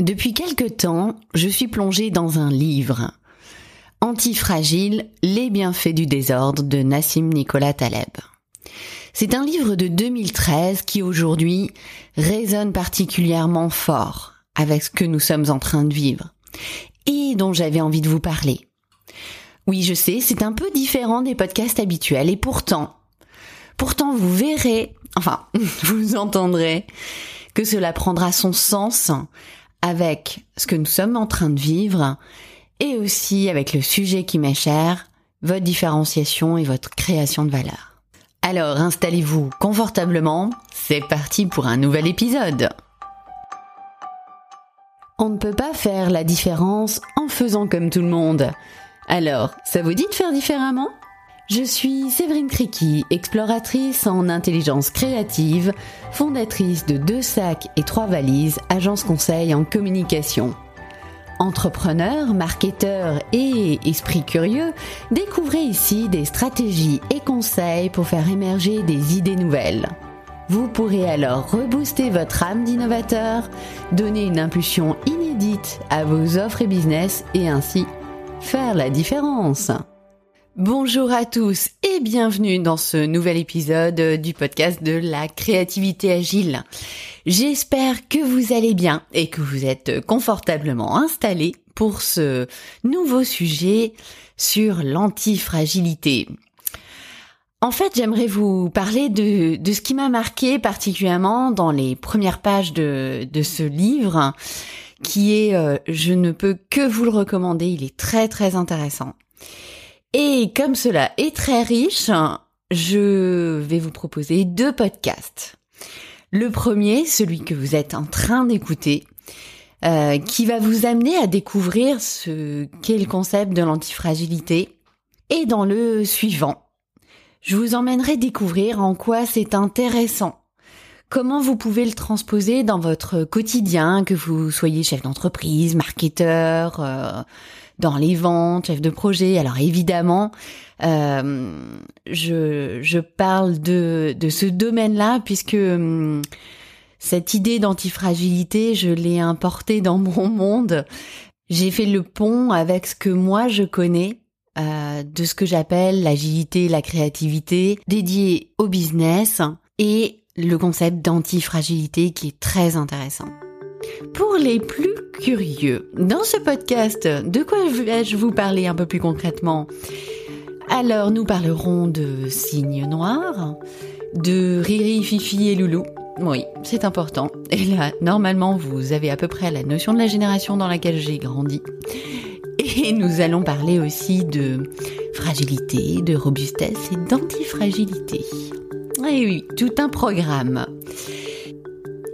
Depuis quelque temps, je suis plongée dans un livre. Antifragile, les bienfaits du désordre de Nassim Nicolas Taleb. C'est un livre de 2013 qui aujourd'hui résonne particulièrement fort avec ce que nous sommes en train de vivre et dont j'avais envie de vous parler. Oui, je sais, c'est un peu différent des podcasts habituels et pourtant, pourtant vous verrez, enfin, vous entendrez que cela prendra son sens avec ce que nous sommes en train de vivre et aussi avec le sujet qui m'est cher, votre différenciation et votre création de valeur. Alors installez-vous confortablement, c'est parti pour un nouvel épisode. On ne peut pas faire la différence en faisant comme tout le monde. Alors, ça vous dit de faire différemment? Je suis Séverine Criqui, exploratrice en intelligence créative, fondatrice de Deux Sacs et Trois Valises, agence conseil en communication. Entrepreneur, marketeur et esprit curieux, découvrez ici des stratégies et conseils pour faire émerger des idées nouvelles. Vous pourrez alors rebooster votre âme d'innovateur, donner une impulsion inédite à vos offres et business et ainsi faire la différence. Bonjour à tous et bienvenue dans ce nouvel épisode du podcast de la créativité agile. J'espère que vous allez bien et que vous êtes confortablement installés pour ce nouveau sujet sur l'antifragilité. En fait, j'aimerais vous parler de, ce qui m'a marqué particulièrement dans les premières pages de, de ce livre, qui est, euh, je ne peux que vous le recommander, il est très très intéressant. Et comme cela est très riche, je vais vous proposer deux podcasts. Le premier, celui que vous êtes en train d'écouter, euh, qui va vous amener à découvrir ce qu'est le concept de l'antifragilité. Et dans le suivant, je vous emmènerai découvrir en quoi c'est intéressant. Comment vous pouvez le transposer dans votre quotidien, que vous soyez chef d'entreprise, marketeur, euh, dans les ventes, chef de projet. Alors évidemment, euh, je, je parle de, de ce domaine-là puisque hum, cette idée d'antifragilité, je l'ai importée dans mon monde. J'ai fait le pont avec ce que moi je connais euh, de ce que j'appelle l'agilité, la créativité dédiée au business et le concept d'antifragilité qui est très intéressant. Pour les plus curieux, dans ce podcast, de quoi vais-je vous parler un peu plus concrètement? Alors, nous parlerons de signes noirs, de Riri, Fifi et Loulou. Oui, c'est important. Et là, normalement, vous avez à peu près la notion de la génération dans laquelle j'ai grandi. Et nous allons parler aussi de fragilité, de robustesse et d'antifragilité. Et oui, tout un programme.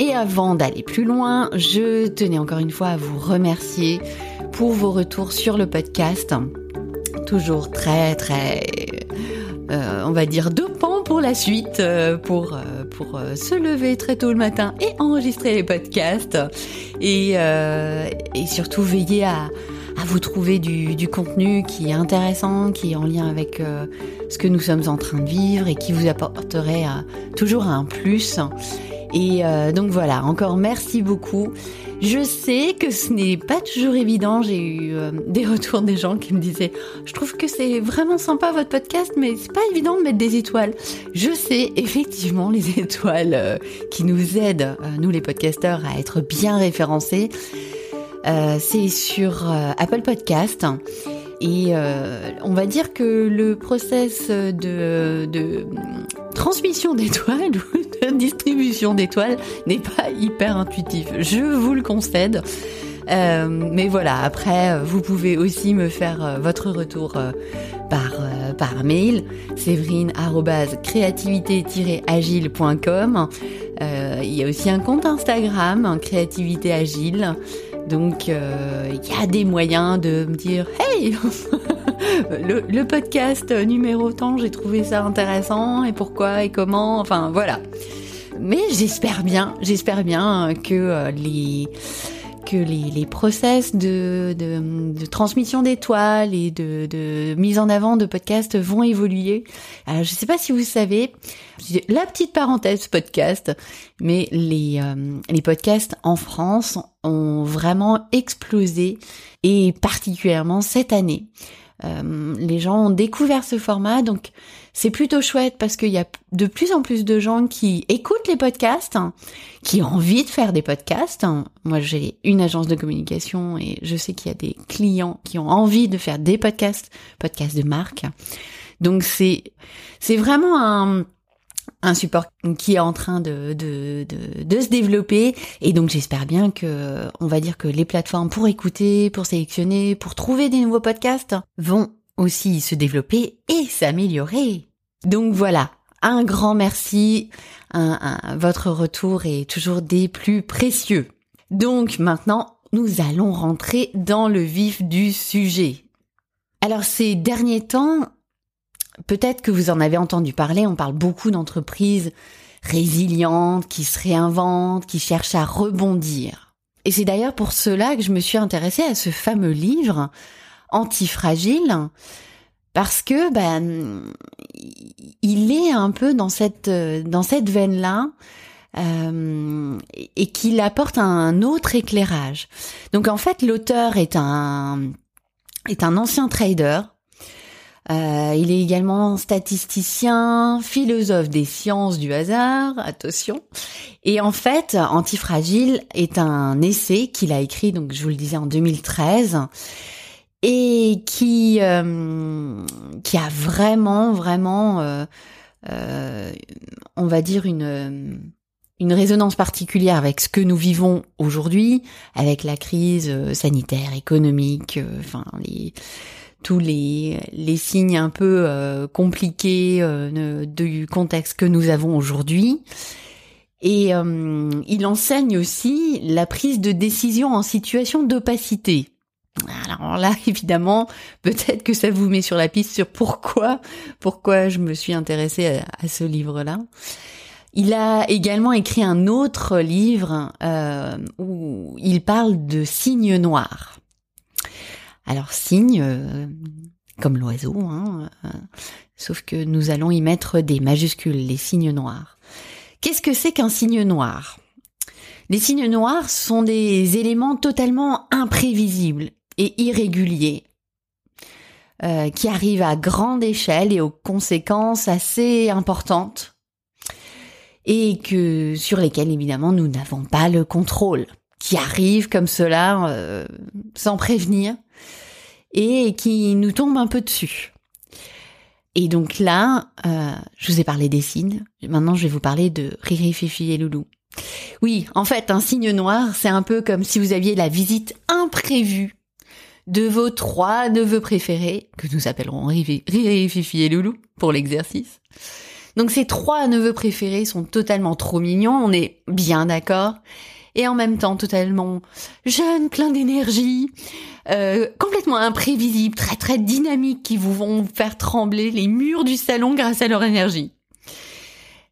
Et avant d'aller plus loin, je tenais encore une fois à vous remercier pour vos retours sur le podcast. Toujours très très, euh, on va dire, dopant pour la suite, euh, pour, euh, pour se lever très tôt le matin et enregistrer les podcasts. Et, et surtout veiller à, à vous trouver du, du, contenu qui est intéressant, qui est en lien avec ce que nous sommes en train de vivre et qui vous apporterait toujours un plus. Et euh, donc voilà, encore merci beaucoup. Je sais que ce n'est pas toujours évident. J'ai eu euh, des retours des gens qui me disaient "Je trouve que c'est vraiment sympa votre podcast, mais c'est pas évident de mettre des étoiles." Je sais effectivement les étoiles euh, qui nous aident nous les podcasteurs à être bien référencés. c'est sur Apple Podcast. Et on va dire que le process de, de transmission d'étoiles de distribution d'étoiles n'est pas hyper intuitif. Je vous le concède. Euh, mais voilà, après, vous pouvez aussi me faire euh, votre retour euh, par, par mail, séverine-créativité-agile.com. il y a aussi un compte Instagram, Créativité Agile. Donc, il y a des moyens de me dire, hey le, podcast numéro tant, j'ai trouvé ça intéressant et pourquoi et comment, enfin voilà. Mais j'espère bien, j'espère bien que euh, les que les, les process de, de, de transmission d'étoiles et de, de mise en avant de podcasts vont évoluer. Alors, je ne sais pas si vous savez, la petite parenthèse podcast, mais les, euh, les podcasts en France ont vraiment explosé et particulièrement cette année. Euh, les gens ont découvert ce format, donc c'est plutôt chouette parce qu'il y a de plus en plus de gens qui écoutent les podcasts, qui ont envie de faire des podcasts. Moi, j'ai une agence de communication et je sais qu'il y a des clients qui ont envie de faire des podcasts, podcasts de marque. Donc c'est c'est vraiment un un support qui est en train de, de, de, se développer et donc j'espère bien que on va dire que les plateformes pour écouter, pour sélectionner, pour trouver des nouveaux podcasts vont aussi se développer et s'améliorer. Donc voilà, un grand merci, votre retour est toujours des plus précieux. Donc maintenant, nous allons rentrer dans le vif du sujet. Alors ces derniers temps, Peut-être que vous en avez entendu parler, on parle beaucoup d'entreprises résilientes, qui se réinventent, qui cherchent à rebondir. Et c'est d'ailleurs pour cela que je me suis intéressée à ce fameux livre, Antifragile, parce que ben il est un peu dans cette dans cette veine là euh, et qu'il apporte un autre éclairage. Donc en fait l'auteur est un est un ancien trader euh, il est également statisticien, philosophe des sciences du hasard, attention. Et en fait, Antifragile est un essai qu'il a écrit, donc je vous le disais, en 2013 et qui euh, qui a vraiment vraiment euh, euh, on va dire une une résonance particulière avec ce que nous vivons aujourd'hui, avec la crise sanitaire, économique, enfin les tous les, les signes un peu euh, compliqués euh, du contexte que nous avons aujourd'hui. Et euh, il enseigne aussi la prise de décision en situation d'opacité. Alors là, évidemment, peut-être que ça vous met sur la piste sur pourquoi, pourquoi je me suis intéressée à, à ce livre-là. Il a également écrit un autre livre où il parle de signes noirs. Alors signe, euh, comme l'oiseau, hein, euh, sauf que nous allons y mettre des majuscules, les signes noirs. Qu'est-ce que c'est qu'un signe noir? Les signes noirs sont des éléments totalement imprévisibles et irréguliers, euh, qui arrivent à grande échelle et aux conséquences assez importantes, et que sur lesquelles évidemment nous n'avons pas le contrôle, qui arrivent comme cela sans prévenir et qui nous tombe un peu dessus. Et donc là, euh, je vous ai parlé des signes. Maintenant, je vais vous parler de Riri, Fifi et Loulou. Oui, en fait, un signe noir, c'est un peu comme si vous aviez la visite imprévue de vos trois neveux préférés, que nous appellerons Riri, Fifi et Loulou pour l'exercice. Donc ces trois neveux préférés sont totalement trop mignons, on est bien d'accord et en même temps totalement jeune, plein d'énergie, euh, complètement imprévisible, très très dynamique, qui vous vont faire trembler les murs du salon grâce à leur énergie.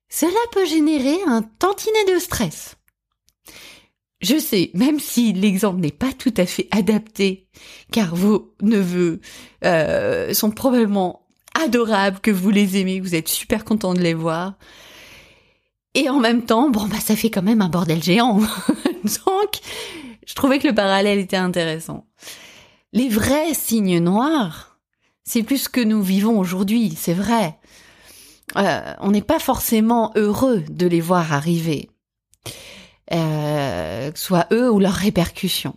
Cela peut générer un tantinet de stress. Je sais, même si l'exemple n'est pas tout à fait adapté, car vos neveux euh, sont probablement adorables, que vous les aimez, vous êtes super content de les voir, et en même temps, bon, bah, ça fait quand même un bordel géant. Donc, je trouvais que le parallèle était intéressant. Les vrais signes noirs, c'est plus ce que nous vivons aujourd'hui, c'est vrai. Euh, on n'est pas forcément heureux de les voir arriver, euh, soit eux ou leurs répercussions.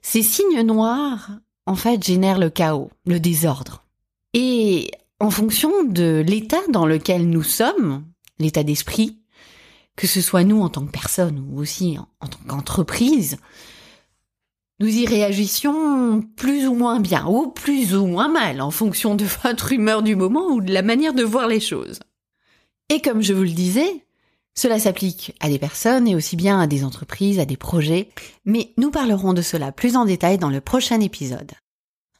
Ces signes noirs, en fait, génèrent le chaos, le désordre. Et en fonction de l'état dans lequel nous sommes, l'état d'esprit, que ce soit nous en tant que personne ou aussi en, tant qu'entreprise, nous y réagissions plus ou moins bien ou plus ou moins mal en fonction de votre humeur du moment ou de la manière de voir les choses. Et comme je vous le disais, cela s'applique à des personnes et aussi bien à des entreprises, à des projets, mais nous parlerons de cela plus en détail dans le prochain épisode.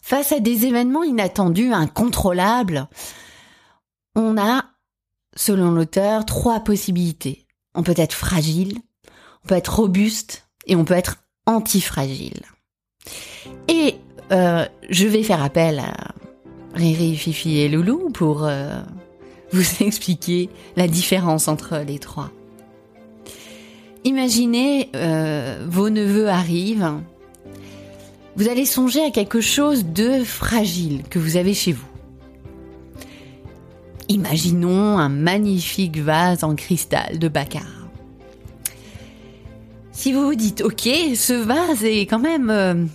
Face à des événements inattendus, incontrôlables, on a selon l'auteur, trois possibilités. On peut être fragile, on peut être robuste et on peut être antifragile. Et euh, je vais faire appel à Riri, Fifi et Loulou pour euh, vous expliquer la différence entre les trois. Imaginez, euh, vos neveux arrivent, vous allez songer à quelque chose de fragile que vous avez chez vous. Imaginons un magnifique vase en cristal de Baccarat. Si vous vous dites, ok, ce vase est quand même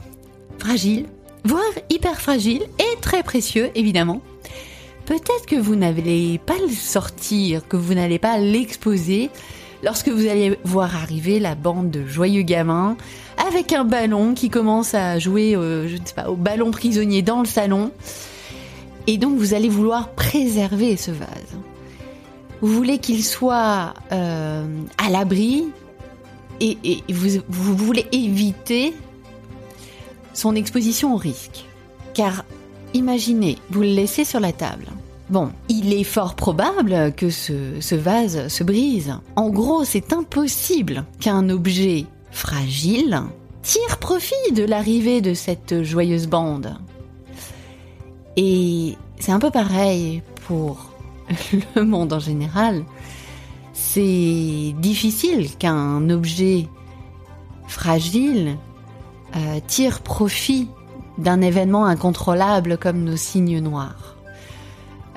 fragile, voire hyper fragile et très précieux évidemment. Peut-être que vous n'allez pas le sortir, que vous n'allez pas l'exposer lorsque vous allez voir arriver la bande de joyeux gamins avec un ballon qui commence à jouer, euh, au ballon prisonnier dans le salon. Et donc vous allez vouloir préserver ce vase. Vous voulez qu'il soit euh, à l'abri et, vous, vous voulez éviter son exposition au risque. Car imaginez, vous le laissez sur la table. Bon, il est fort probable que ce, vase se brise. En gros, c'est impossible qu'un objet fragile tire profit de l'arrivée de cette joyeuse bande. Et c'est un peu pareil pour le monde en général. C'est difficile qu'un objet fragile euh, tire profit d'un événement incontrôlable comme nos signes noirs.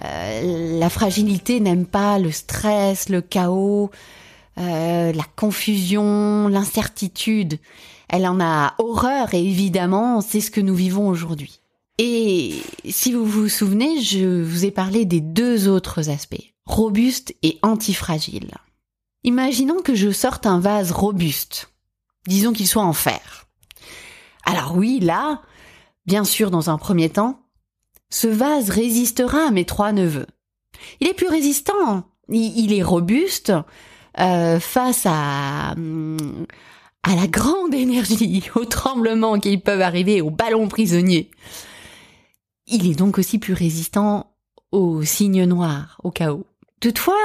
Euh, la fragilité n'aime pas le stress, le chaos, euh, la confusion, l'incertitude. Elle en a horreur et évidemment, c'est ce que nous vivons aujourd'hui. Et si vous vous souvenez, je vous ai parlé des deux autres aspects, robuste et antifragile. Imaginons que je sorte un vase robuste, disons qu'il soit en fer. Alors oui, là, bien sûr, dans un premier temps, ce vase résistera à mes trois neveux. Il est plus résistant, il, est robuste euh, face à, à la grande énergie, aux tremblements qui peuvent arriver, aux ballons prisonniers. Il est donc aussi plus résistant aux signes noirs, au chaos. Toutefois,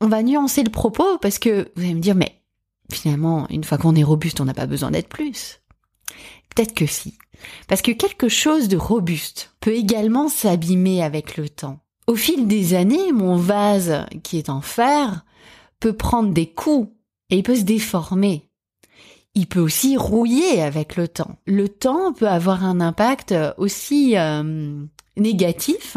on va nuancer le propos parce que vous allez me dire, mais finalement, une fois qu'on est robuste, on n'a pas besoin d'être plus. Peut-être que si. Parce que quelque chose de robuste peut également s'abîmer avec le temps. Au fil des années, mon vase, qui est en fer, peut prendre des coups et il peut se déformer. Il peut aussi rouiller avec le temps. Le temps peut avoir un impact aussi euh, négatif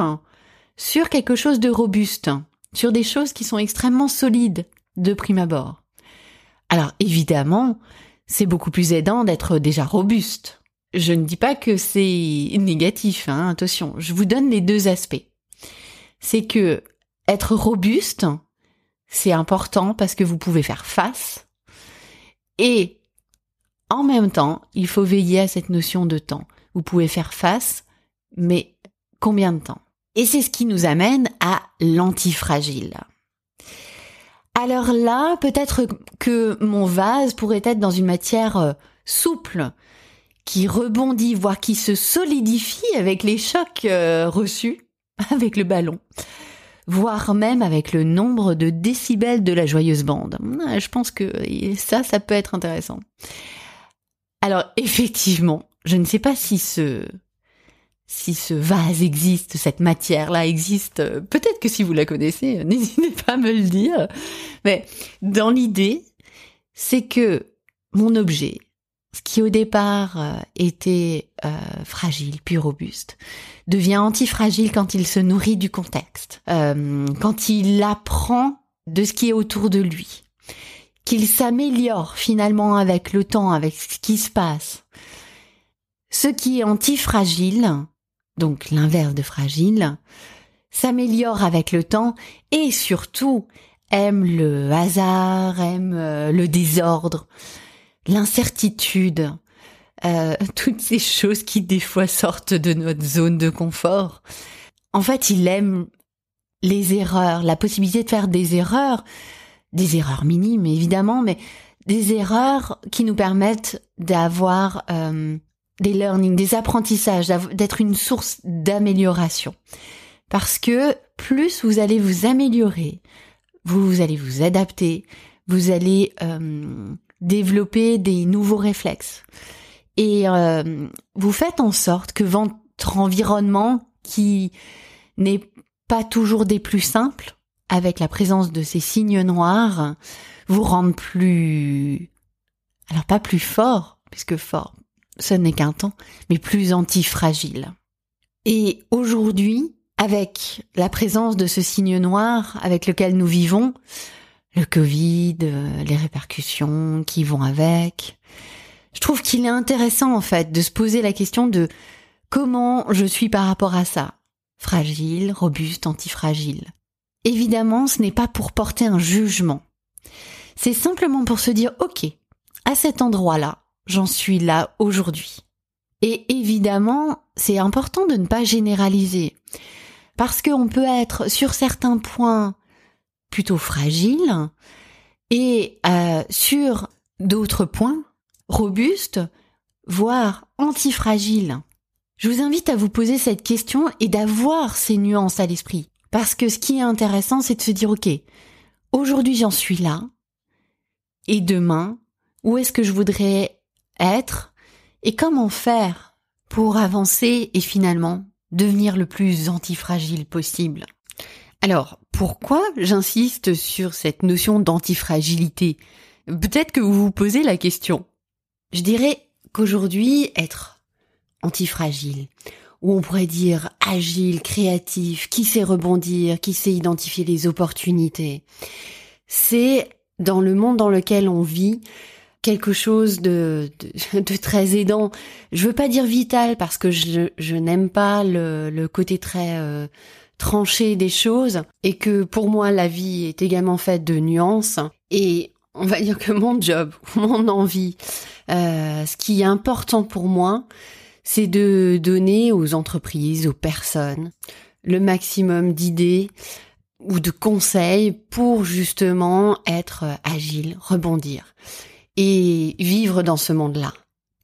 sur quelque chose de robuste, sur des choses qui sont extrêmement solides de prime abord. Alors évidemment, c'est beaucoup plus aidant d'être déjà robuste. Je ne dis pas que c'est négatif, hein, attention, je vous donne les deux aspects. C'est que être robuste, c'est important parce que vous pouvez faire face et en même temps, il faut veiller à cette notion de temps. Vous pouvez faire face, mais combien de temps? Et c'est ce qui nous amène à l'antifragile. Alors là, peut-être que mon vase pourrait être dans une matière euh, souple, qui rebondit, voire qui se solidifie avec les chocs euh, reçus avec le ballon, voire même avec le nombre de décibels de la joyeuse bande. Je pense que ça, ça peut être intéressant. Alors effectivement, je ne sais pas si ce si ce vase existe, cette matière-là existe, euh, peut-être que si vous la connaissez, euh, n'hésitez pas à me le dire. Mais dans l'idée, c'est que mon objet, ce qui au départ euh, était fragile puis robuste, devient antifragile quand il se nourrit du contexte, quand il apprend de ce qui est autour de lui, qu'il s'améliore finalement avec le temps, avec ce qui se passe. Ce qui est antifragile donc l'inverse de fragile, s'améliore avec le temps et surtout aime le hasard, aime euh, le désordre, l'incertitude, euh, toutes ces choses qui des fois sortent de notre zone de confort. En fait, il aime les erreurs, la possibilité de faire des erreurs, des erreurs minimes évidemment, mais des erreurs qui nous permettent d'avoir euh, des learning, des apprentissages, d'être une source d'amélioration. Parce que plus vous allez vous améliorer, vous, allez vous adapter, vous allez euh, développer des nouveaux réflexes. Et euh, vous faites en sorte que votre environnement, qui n'est pas toujours des plus simples, avec la présence de ces signes noirs, vous rende plus... Alors pas plus fort, puisque fort, ce n'est qu'un temps, mais plus antifragile. Et aujourd'hui, avec la présence de ce signe noir avec lequel nous vivons, le Covid, euh, les répercussions qui vont avec, je trouve qu'il est intéressant en fait de se poser la question de comment je suis par rapport à ça. Fragile, robuste, antifragile. Évidemment, ce n'est pas pour porter un jugement. C'est simplement pour se dire, ok, à cet endroit-là, j'en suis là aujourd'hui. Et évidemment, c'est important de ne pas généraliser. Parce qu'on peut être sur certains points plutôt fragile et euh, sur d'autres points robustes, voire antifragiles. Je vous invite à vous poser cette question et d'avoir ces nuances à l'esprit. Parce que ce qui est intéressant, c'est de se dire, OK, aujourd'hui j'en suis là, et demain, où est-ce que je voudrais être, et comment faire pour avancer et finalement devenir le plus antifragile possible? Alors, pourquoi j'insiste sur cette notion d'antifragilité? Peut-être que vous vous posez la question. Je dirais qu'aujourd'hui, être antifragile, ou on pourrait dire agile, créatif, qui sait rebondir, qui sait identifier les opportunités, c'est dans le monde dans lequel on vit quelque chose de, de, très aidant. Je veux pas dire vital parce que je, je n'aime pas le, le, côté très euh, tranché des choses et que pour moi la vie est également faite de nuances et on va dire que mon job, mon envie, euh, ce qui est important pour moi, c'est de donner aux entreprises, aux personnes, le maximum d'idées ou de conseils pour justement être agile, rebondir et vivre dans ce monde-là.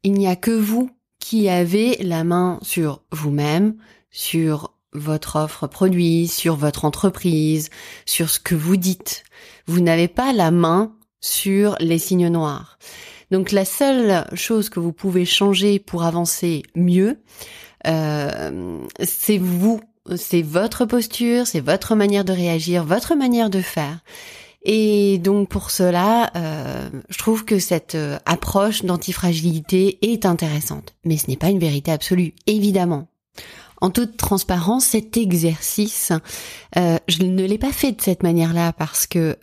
Il n'y a que vous qui avez la main sur vous-même, sur votre offre produit, sur votre entreprise, sur ce que vous dites. Vous n'avez pas la main sur les signes noirs. Donc la seule chose que vous pouvez changer pour avancer mieux, euh, c'est vous, c'est votre posture, c'est votre manière de réagir, votre manière de faire. Et donc pour cela, euh, je trouve que cette euh, approche d'antifragilité est intéressante. Mais ce n'est pas une vérité absolue, évidemment. En toute transparence, cet exercice, euh, je ne l'ai pas fait de cette manière-là parce que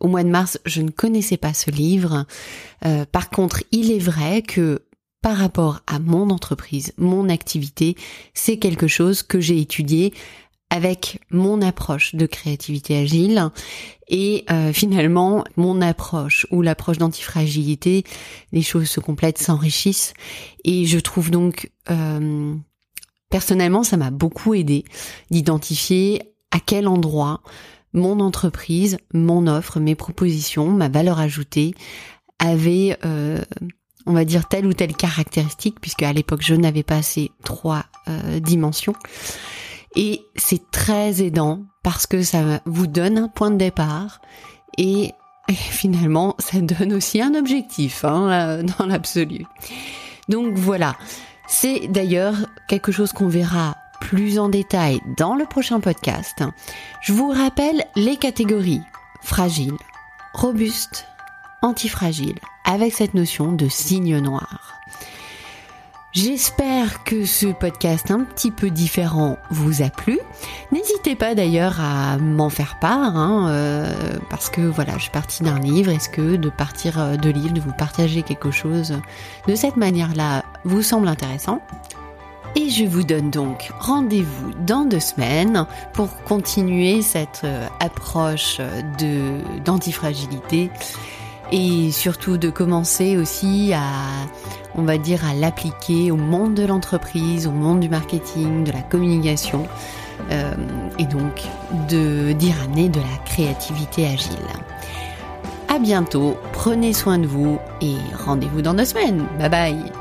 au mois de mars, je ne connaissais pas ce livre. par contre, il est vrai que par rapport à mon entreprise, mon activité, c'est quelque chose que j'ai étudié avec mon approche de créativité agile et euh, finalement mon approche ou l'approche d'antifragilité, les choses se complètent, s'enrichissent et je trouve donc euh, personnellement ça m'a beaucoup aidé d'identifier à quel endroit mon entreprise, mon offre, mes propositions, ma valeur ajoutée avait euh, on va dire telle ou telle caractéristique puisque à l'époque je n'avais pas ces trois dimensions et c'est très aidant parce que ça vous donne un point de départ et, finalement ça donne aussi un objectif hein, euh, dans l'absolu. Donc voilà, c'est d'ailleurs quelque chose qu'on verra plus en détail dans le prochain podcast. Je vous rappelle les catégories fragile, robuste, antifragile, avec cette notion de signe noir. J'espère que ce podcast un petit peu différent vous a plu. N'hésitez pas d'ailleurs à m'en faire part, hein, euh, parce que voilà, je suis partie d'un livre. Est-ce que de partir euh, de livre, de vous partager quelque chose de cette manière-là vous semble intéressant? Et je vous donne donc rendez-vous dans deux semaines pour continuer cette euh, approche de d'antifragilité et surtout de commencer aussi à, on va dire, à l'appliquer au monde de l'entreprise, au monde du marketing, de la communication, euh, et donc de d'y ramener de la créativité agile. À bientôt, prenez soin de vous et rendez-vous dans deux semaines. Bye bye